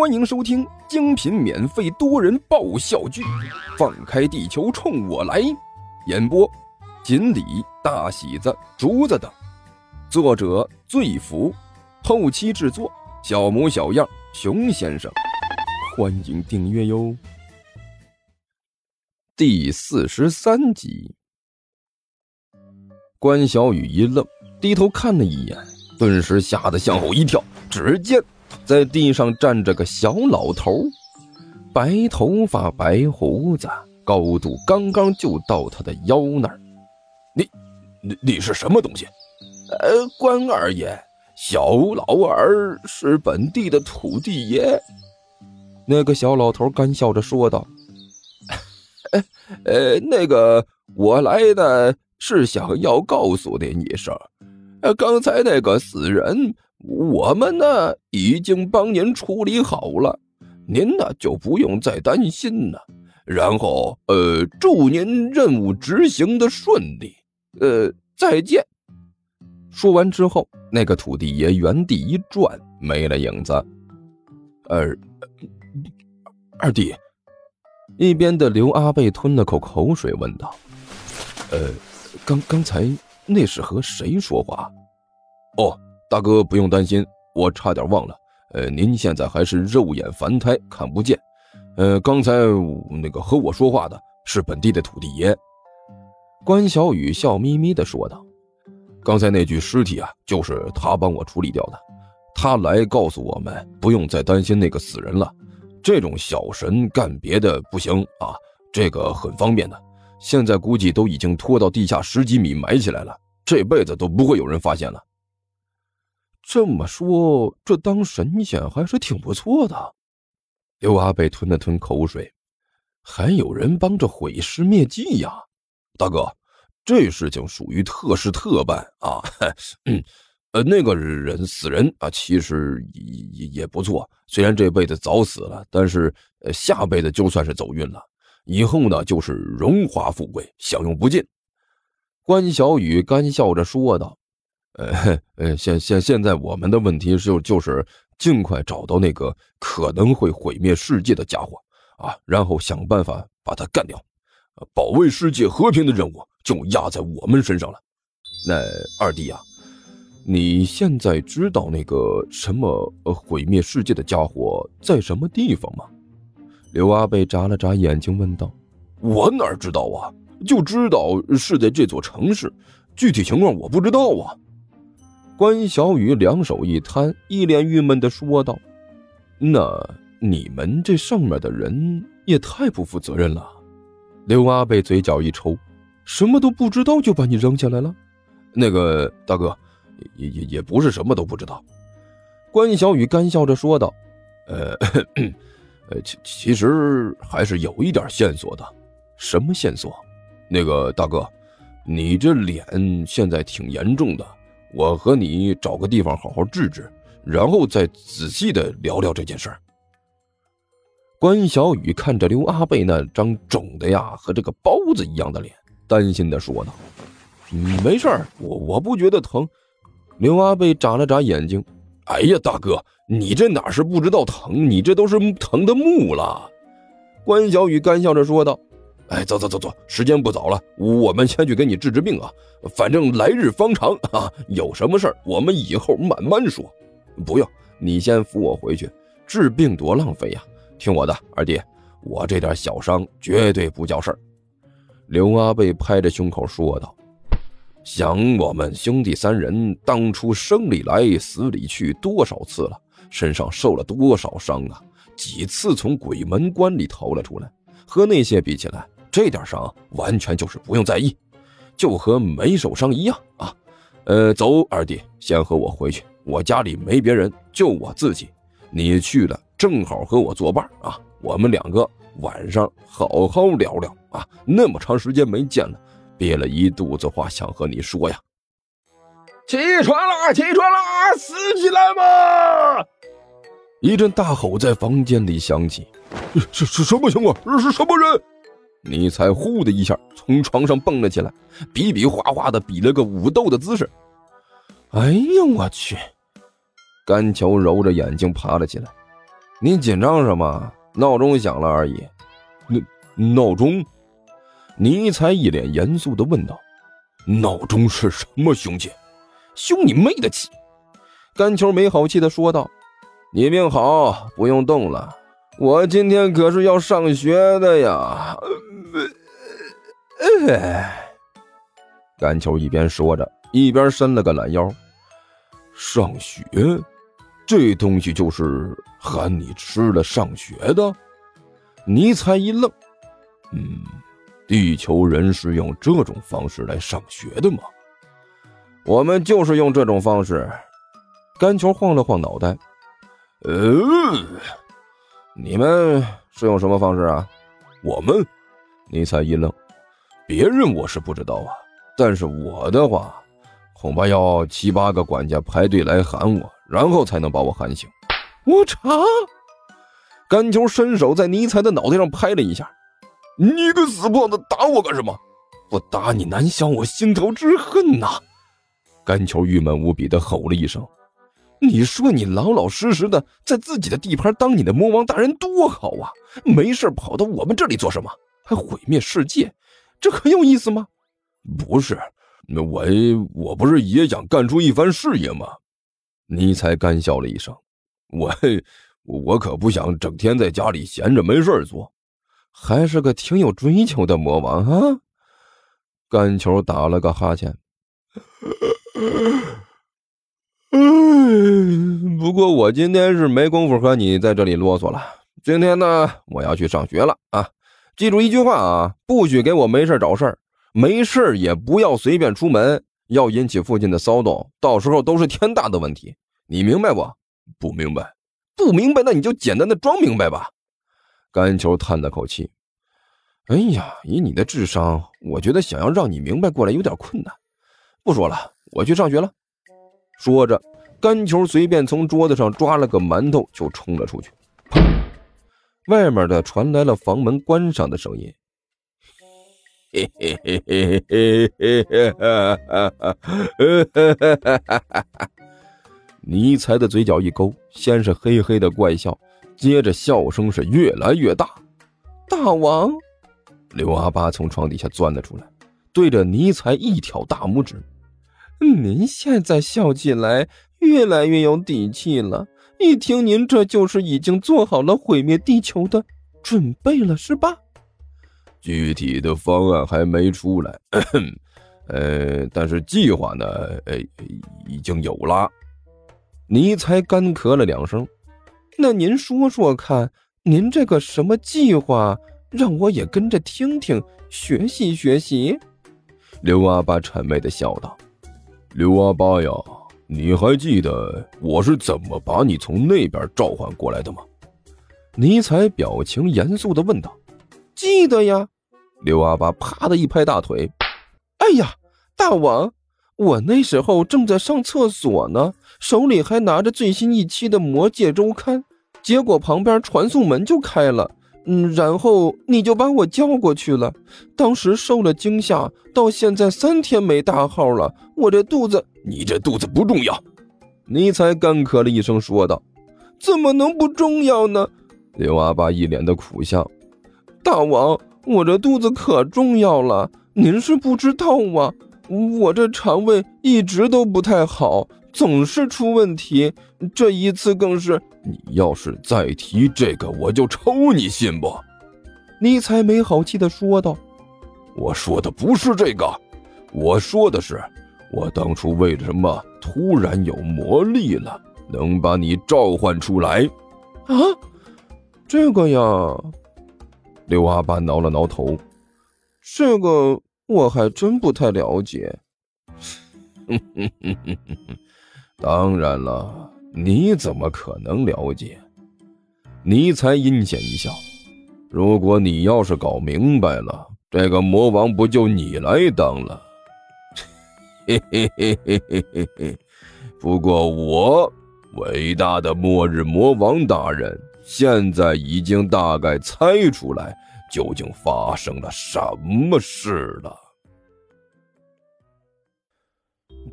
欢迎收听精品免费多人爆笑剧《放开地球冲我来》，演播：锦鲤、大喜子、竹子等，作者：醉福，后期制作：小模小样、熊先生。欢迎订阅哟。第四十三集，关小雨一愣，低头看了一眼，顿时吓得向后一跳，只见。在地上站着个小老头，白头发、白胡子，高度刚刚就到他的腰那儿。你，你你是什么东西？呃，关二爷，小老儿是本地的土地爷。那个小老头干笑着说道：“呃，那个，我来的是想要告诉您一声，呃，刚才那个死人。”我们呢已经帮您处理好了，您呢就不用再担心了。然后，呃，祝您任务执行的顺利。呃，再见。说完之后，那个土地爷原地一转，没了影子。二二弟，一边的刘阿贝吞了口口水，问道：“呃，刚刚才那是和谁说话？”哦。大哥不用担心，我差点忘了。呃，您现在还是肉眼凡胎，看不见。呃，刚才那个和我说话的是本地的土地爷。关小雨笑眯眯地说道：“刚才那具尸体啊，就是他帮我处理掉的。他来告诉我们，不用再担心那个死人了。这种小神干别的不行啊，这个很方便的。现在估计都已经拖到地下十几米埋起来了，这辈子都不会有人发现了。”这么说，这当神仙还是挺不错的。刘阿贝吞了吞口水，还有人帮着毁尸灭迹呀！大哥，这事情属于特事特办啊。嗯，呃，那个人死人啊，其实也也也不错。虽然这辈子早死了，但是呃，下辈子就算是走运了，以后呢就是荣华富贵，享用不尽。关小雨干笑着说道。呃呃，现现现在我们的问题是，就是尽快找到那个可能会毁灭世界的家伙啊，然后想办法把他干掉。保卫世界和平的任务就压在我们身上了。那二弟啊，你现在知道那个什么呃毁灭世界的家伙在什么地方吗？刘阿贝眨了眨眼睛问道：“我哪知道啊？就知道是在这座城市，具体情况我不知道啊。”关小雨两手一摊，一脸郁闷的说道：“那你们这上面的人也太不负责任了。”刘阿贝嘴角一抽：“什么都不知道就把你扔下来了？”那个大哥，也也也不是什么都不知道。”关小雨干笑着说道：“呃，呃，其其实还是有一点线索的。什么线索？那个大哥，你这脸现在挺严重的。”我和你找个地方好好治治，然后再仔细的聊聊这件事。关小雨看着刘阿贝那张肿的呀和这个包子一样的脸，担心的说道：“没事儿，我我不觉得疼。”刘阿贝眨了眨眼睛：“哎呀，大哥，你这哪是不知道疼，你这都是疼的木了。”关小雨干笑着说道。哎，走走走走，时间不早了，我们先去给你治治病啊。反正来日方长啊，有什么事儿我们以后慢慢说。不用，你先扶我回去，治病多浪费呀。听我的，二弟，我这点小伤绝对不叫事儿。刘阿贝拍着胸口说道：“想我们兄弟三人当初生里来死里去多少次了，身上受了多少伤啊，几次从鬼门关里逃了出来，和那些比起来。”这点伤完全就是不用在意，就和没受伤一样啊！呃，走，二弟，先和我回去，我家里没别人，就我自己。你去了，正好和我作伴啊！我们两个晚上好好聊聊啊！那么长时间没见了，憋了一肚子话想和你说呀。起床啦！起床啦！死起来吧！一阵大吼在房间里响起，是是什么情况？是什么人？尼才呼的一下从床上蹦了起来，比比划划的比了个武斗的姿势。哎呀，我去！甘桥揉着眼睛爬了起来。你紧张什么？闹钟响了而已。闹闹钟？尼才一脸严肃的问道：“闹钟是什么凶器？凶你妹的气！”甘球没好气的说道：“你病好，不用动了。我今天可是要上学的呀。”哎，甘球一边说着，一边伸了个懒腰。上学，这东西就是喊你吃了上学的。尼才一愣，嗯。地球人是用这种方式来上学的吗？我们就是用这种方式。甘球晃了晃脑袋，呃，你们是用什么方式啊？我们，尼采一愣，别人我是不知道啊，但是我的话，恐怕要七八个管家排队来喊我，然后才能把我喊醒。我查！甘球伸手在尼采的脑袋上拍了一下。你个死胖子，打我干什么？我打你难消我心头之恨呐！甘球郁闷无比的吼了一声：“你说你老老实实的在自己的地盘当你的魔王大人多好啊，没事跑到我们这里做什么？还毁灭世界，这很有意思吗？”不是，我我不是也想干出一番事业吗？尼才干笑了一声：“我我可不想整天在家里闲着没事做。”还是个挺有追求的魔王啊！干球打了个哈欠。不过我今天是没工夫和你在这里啰嗦了。今天呢，我要去上学了啊！记住一句话啊，不许给我没事找事儿，没事也不要随便出门，要引起附近的骚动，到时候都是天大的问题。你明白不？不明白。不明白，那你就简单的装明白吧。甘球叹了口气：“哎呀，以你的智商，我觉得想要让你明白过来有点困难。不说了，我去上学了。”说着，甘球随便从桌子上抓了个馒头就冲了出去。砰！外面的传来了房门关上的声音。嘿嘿嘿嘿嘿嘿嘿哈哈哈哈哈哈！尼才的嘴角一勾，先是嘿嘿的怪笑。接着笑声是越来越大，大王，刘阿八从床底下钻了出来，对着尼才一挑大拇指：“您现在笑起来越来越有底气了，一听您这就是已经做好了毁灭地球的准备了，是吧？”具体的方案还没出来，呃，但是计划呢，呃，已经有了。尼才干咳了两声。那您说说看，您这个什么计划，让我也跟着听听，学习学习。刘阿八谄媚的笑道：“刘阿八呀，你还记得我是怎么把你从那边召唤过来的吗？”尼采表情严肃的问道：“记得呀。”刘阿八啪的一拍大腿：“哎呀，大王，我那时候正在上厕所呢，手里还拿着最新一期的《魔界周刊》。”结果旁边传送门就开了，嗯，然后你就把我叫过去了。当时受了惊吓，到现在三天没大号了。我这肚子，你这肚子不重要。尼才干咳了一声，说道：“怎么能不重要呢？”刘阿八一脸的苦相：“大王，我这肚子可重要了，您是不知道啊。我这肠胃一直都不太好。”总是出问题，这一次更是。你要是再提这个，我就抽你，信不？尼才没好气的说道：“我说的不是这个，我说的是，我当初为什么突然有魔力了，能把你召唤出来？啊，这个呀。”刘阿八挠了挠头：“这个我还真不太了解。”哼哼哼哼哼哼。当然了，你怎么可能了解？尼才阴险一笑。如果你要是搞明白了，这个魔王不就你来当了？嘿嘿嘿嘿嘿嘿嘿。不过我，伟大的末日魔王大人，现在已经大概猜出来究竟发生了什么事了。